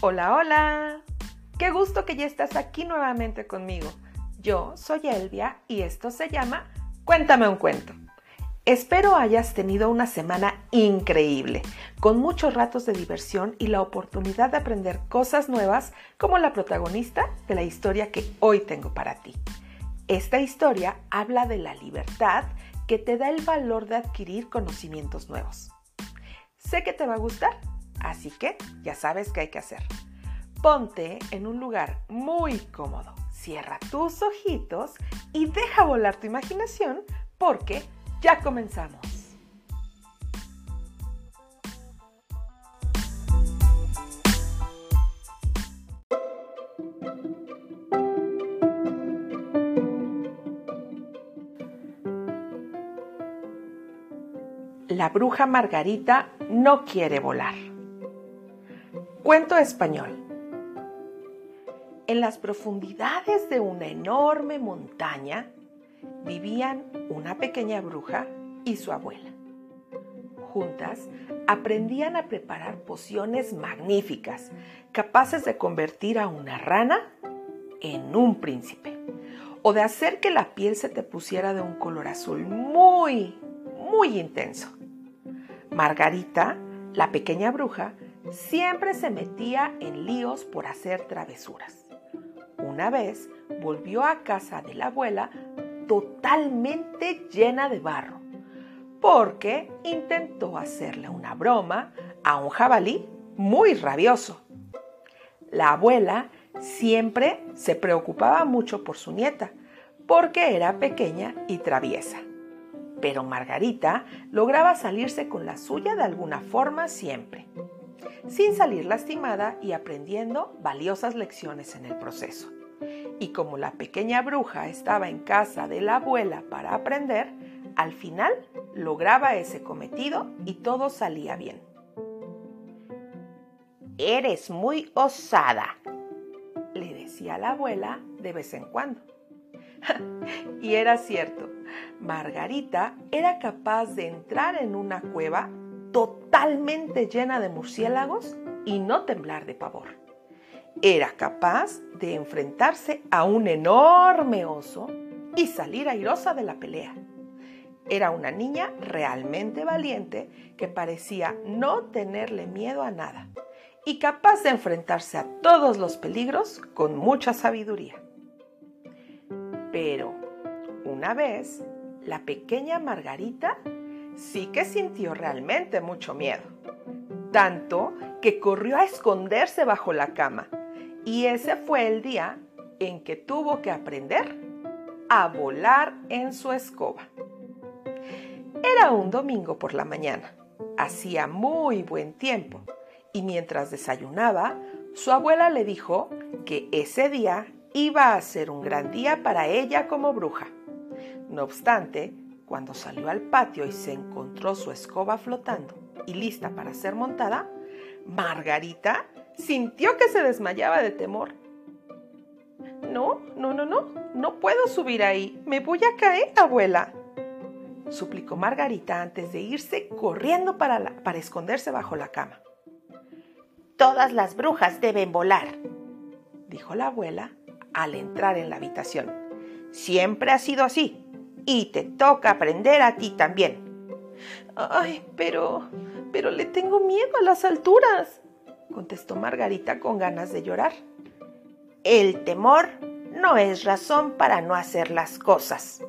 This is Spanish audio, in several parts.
Hola, hola. Qué gusto que ya estás aquí nuevamente conmigo. Yo soy Elvia y esto se llama Cuéntame un cuento. Espero hayas tenido una semana increíble, con muchos ratos de diversión y la oportunidad de aprender cosas nuevas como la protagonista de la historia que hoy tengo para ti. Esta historia habla de la libertad que te da el valor de adquirir conocimientos nuevos. Sé que te va a gustar, así que ya sabes qué hay que hacer. Ponte en un lugar muy cómodo, cierra tus ojitos y deja volar tu imaginación porque ya comenzamos. La bruja Margarita no quiere volar. Cuento español. En las profundidades de una enorme montaña vivían una pequeña bruja y su abuela. Juntas aprendían a preparar pociones magníficas, capaces de convertir a una rana en un príncipe, o de hacer que la piel se te pusiera de un color azul muy, muy intenso. Margarita, la pequeña bruja, siempre se metía en líos por hacer travesuras. Una vez volvió a casa de la abuela totalmente llena de barro, porque intentó hacerle una broma a un jabalí muy rabioso. La abuela siempre se preocupaba mucho por su nieta, porque era pequeña y traviesa. Pero Margarita lograba salirse con la suya de alguna forma siempre, sin salir lastimada y aprendiendo valiosas lecciones en el proceso. Y como la pequeña bruja estaba en casa de la abuela para aprender, al final lograba ese cometido y todo salía bien. Eres muy osada, le decía la abuela de vez en cuando. y era cierto, Margarita era capaz de entrar en una cueva totalmente llena de murciélagos y no temblar de pavor era capaz de enfrentarse a un enorme oso y salir airosa de la pelea. Era una niña realmente valiente que parecía no tenerle miedo a nada y capaz de enfrentarse a todos los peligros con mucha sabiduría. Pero una vez, la pequeña Margarita sí que sintió realmente mucho miedo, tanto que corrió a esconderse bajo la cama y ese fue el día en que tuvo que aprender a volar en su escoba. Era un domingo por la mañana. Hacía muy buen tiempo y mientras desayunaba, su abuela le dijo que ese día iba a ser un gran día para ella como bruja. No obstante, cuando salió al patio y se encontró su escoba flotando y lista para ser montada, Margarita sintió que se desmayaba de temor. No, no, no, no, no puedo subir ahí. Me voy a caer, abuela. suplicó Margarita antes de irse corriendo para, para esconderse bajo la cama. Todas las brujas deben volar, dijo la abuela al entrar en la habitación. Siempre ha sido así y te toca aprender a ti también. Ay, pero, pero le tengo miedo a las alturas, contestó Margarita con ganas de llorar. El temor no es razón para no hacer las cosas,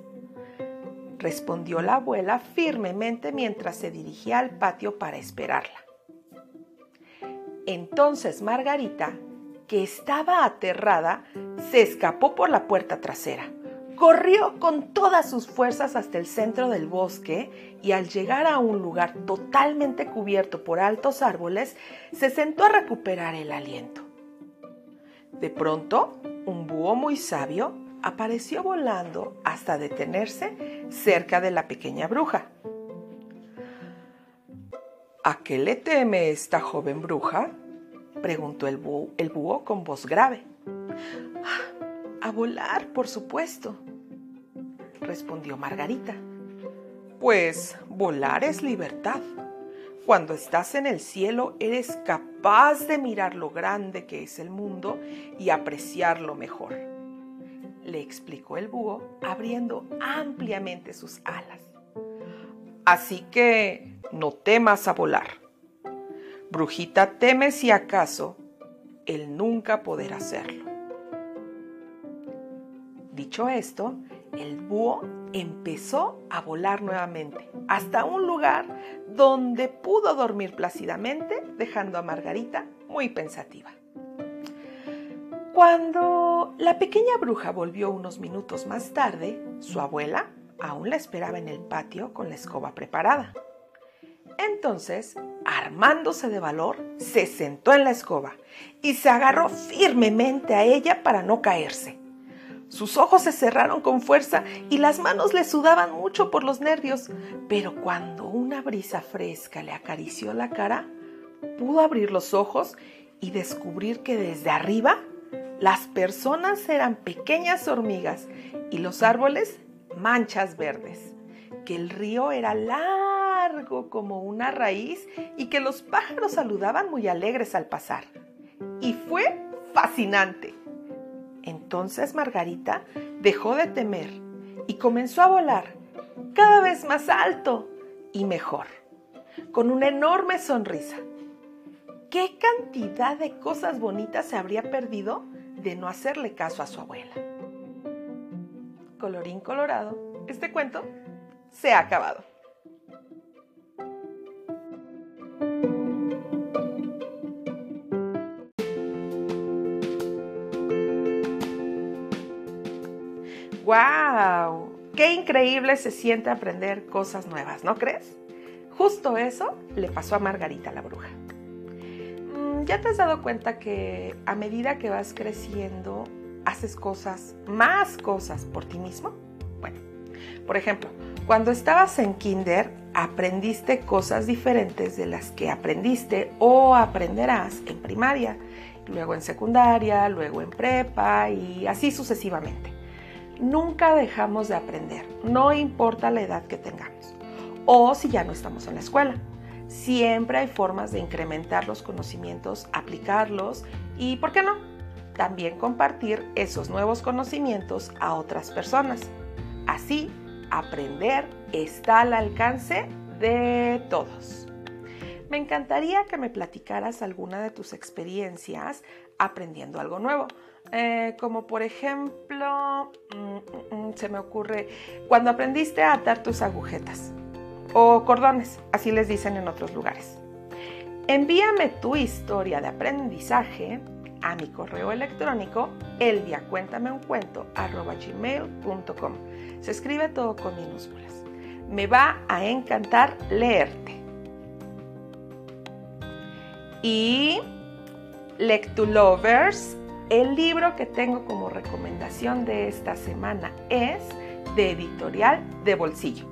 respondió la abuela firmemente mientras se dirigía al patio para esperarla. Entonces Margarita, que estaba aterrada, se escapó por la puerta trasera corrió con todas sus fuerzas hasta el centro del bosque y al llegar a un lugar totalmente cubierto por altos árboles, se sentó a recuperar el aliento. De pronto, un búho muy sabio apareció volando hasta detenerse cerca de la pequeña bruja. ¿A qué le teme esta joven bruja? preguntó el búho, con voz grave. A volar, por supuesto, respondió Margarita. Pues volar es libertad. cuando estás en el cielo eres capaz de mirar lo grande que es el mundo y apreciarlo mejor. Le explicó el búho abriendo ampliamente sus alas. Así que no temas a volar. Brujita teme si acaso el nunca poder hacerlo. Dicho esto, el búho empezó a volar nuevamente hasta un lugar donde pudo dormir plácidamente, dejando a Margarita muy pensativa. Cuando la pequeña bruja volvió unos minutos más tarde, su abuela aún la esperaba en el patio con la escoba preparada. Entonces, armándose de valor, se sentó en la escoba y se agarró firmemente a ella para no caerse. Sus ojos se cerraron con fuerza y las manos le sudaban mucho por los nervios, pero cuando una brisa fresca le acarició la cara, pudo abrir los ojos y descubrir que desde arriba las personas eran pequeñas hormigas y los árboles manchas verdes, que el río era largo como una raíz y que los pájaros saludaban muy alegres al pasar. Y fue fascinante. Entonces Margarita dejó de temer y comenzó a volar cada vez más alto y mejor, con una enorme sonrisa. ¿Qué cantidad de cosas bonitas se habría perdido de no hacerle caso a su abuela? Colorín colorado, este cuento se ha acabado. ¡Wow! ¡Qué increíble se siente aprender cosas nuevas, ¿no crees? Justo eso le pasó a Margarita la bruja. Mm, ¿Ya te has dado cuenta que a medida que vas creciendo, haces cosas, más cosas por ti mismo? Bueno, por ejemplo, cuando estabas en kinder, aprendiste cosas diferentes de las que aprendiste o aprenderás en primaria, luego en secundaria, luego en prepa y así sucesivamente. Nunca dejamos de aprender, no importa la edad que tengamos o si ya no estamos en la escuela. Siempre hay formas de incrementar los conocimientos, aplicarlos y, ¿por qué no? También compartir esos nuevos conocimientos a otras personas. Así, aprender está al alcance de todos. Me encantaría que me platicaras alguna de tus experiencias aprendiendo algo nuevo. Eh, como por ejemplo, mm, mm, mm, se me ocurre, cuando aprendiste a atar tus agujetas o cordones, así les dicen en otros lugares. Envíame tu historia de aprendizaje a mi correo electrónico elviacuéntameuncuento.com. Se escribe todo con minúsculas. Me va a encantar leerte. Y Lectulovers el libro que tengo como recomendación de esta semana es de editorial de bolsillo.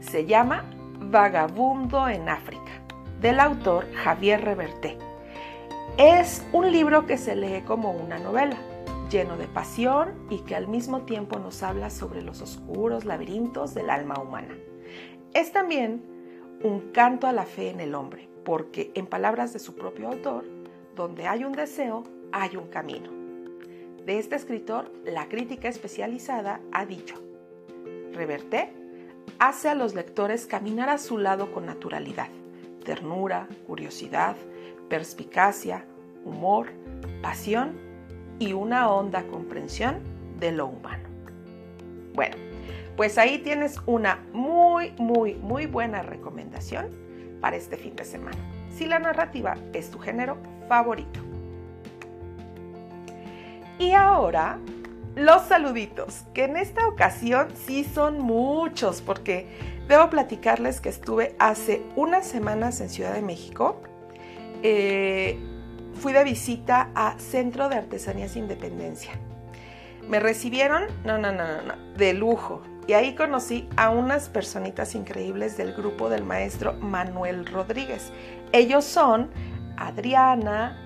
Se llama Vagabundo en África, del autor Javier Reverté. Es un libro que se lee como una novela, lleno de pasión y que al mismo tiempo nos habla sobre los oscuros laberintos del alma humana. Es también un canto a la fe en el hombre, porque en palabras de su propio autor, donde hay un deseo, hay un camino. De este escritor, la crítica especializada ha dicho, Reverté hace a los lectores caminar a su lado con naturalidad, ternura, curiosidad, perspicacia, humor, pasión y una honda comprensión de lo humano. Bueno, pues ahí tienes una muy, muy, muy buena recomendación para este fin de semana, si la narrativa es tu género favorito. Y ahora, los saluditos, que en esta ocasión sí son muchos, porque debo platicarles que estuve hace unas semanas en Ciudad de México. Eh, fui de visita a Centro de Artesanías Independencia. Me recibieron, no, no, no, no, no, de lujo. Y ahí conocí a unas personitas increíbles del grupo del maestro Manuel Rodríguez. Ellos son Adriana,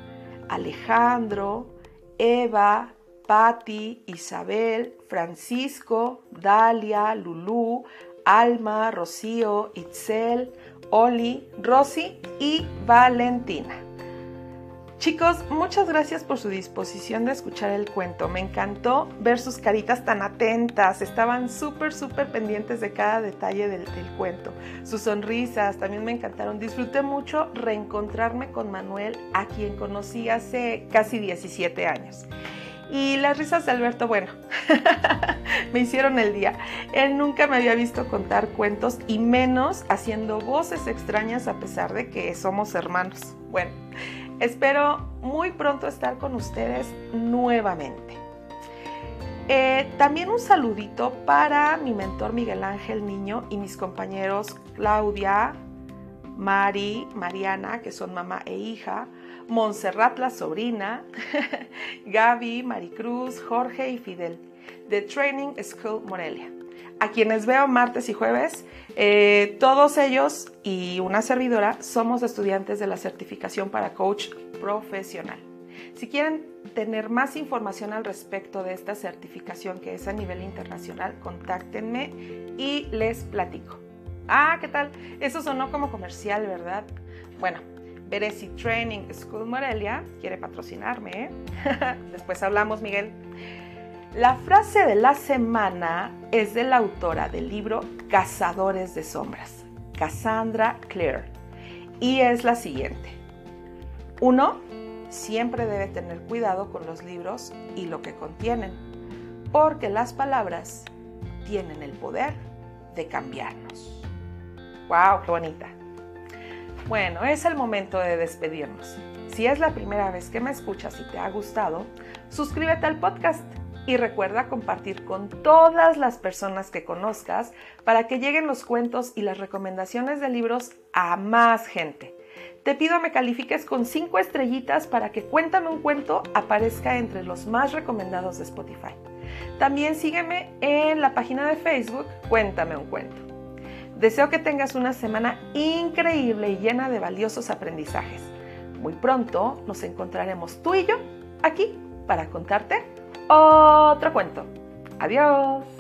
Alejandro, Eva, Patti, Isabel, Francisco, Dalia, Lulú, Alma, Rocío, Itzel, Oli, Rosy y Valentina. Chicos, muchas gracias por su disposición de escuchar el cuento. Me encantó ver sus caritas tan atentas. Estaban súper, súper pendientes de cada detalle del, del, cuento. Sus sonrisas también me encantaron. Disfruté mucho reencontrarme con Manuel, a quien conocí hace casi 17 años. Y las risas de Alberto, bueno, me hicieron el día. Él nunca me había visto contar cuentos y menos haciendo voces extrañas a pesar de que somos hermanos. Bueno, espero muy pronto estar con ustedes nuevamente. Eh, también un saludito para mi mentor Miguel Ángel Niño y mis compañeros Claudia, Mari, Mariana, que son mamá e hija, Montserrat la sobrina, Gaby, Maricruz, Jorge y Fidel, de Training School Morelia. A quienes veo martes y jueves, eh, todos ellos y una servidora somos estudiantes de la certificación para coach profesional. Si quieren tener más información al respecto de esta certificación que es a nivel internacional, contáctenme y les platico. Ah, ¿qué tal? Eso sonó como comercial, ¿verdad? Bueno, Beresi Training School Morelia quiere patrocinarme. ¿eh? Después hablamos, Miguel. La frase de la semana es de la autora del libro Cazadores de Sombras, Cassandra Clare, y es la siguiente. Uno, siempre debe tener cuidado con los libros y lo que contienen, porque las palabras tienen el poder de cambiarnos. ¡Wow! ¡Qué bonita! Bueno, es el momento de despedirnos. Si es la primera vez que me escuchas y te ha gustado, suscríbete al podcast y recuerda compartir con todas las personas que conozcas para que lleguen los cuentos y las recomendaciones de libros a más gente. Te pido me califiques con 5 estrellitas para que Cuéntame un cuento aparezca entre los más recomendados de Spotify. También sígueme en la página de Facebook Cuéntame un cuento. Deseo que tengas una semana increíble y llena de valiosos aprendizajes. Muy pronto nos encontraremos tú y yo aquí para contarte otro cuento. Adiós.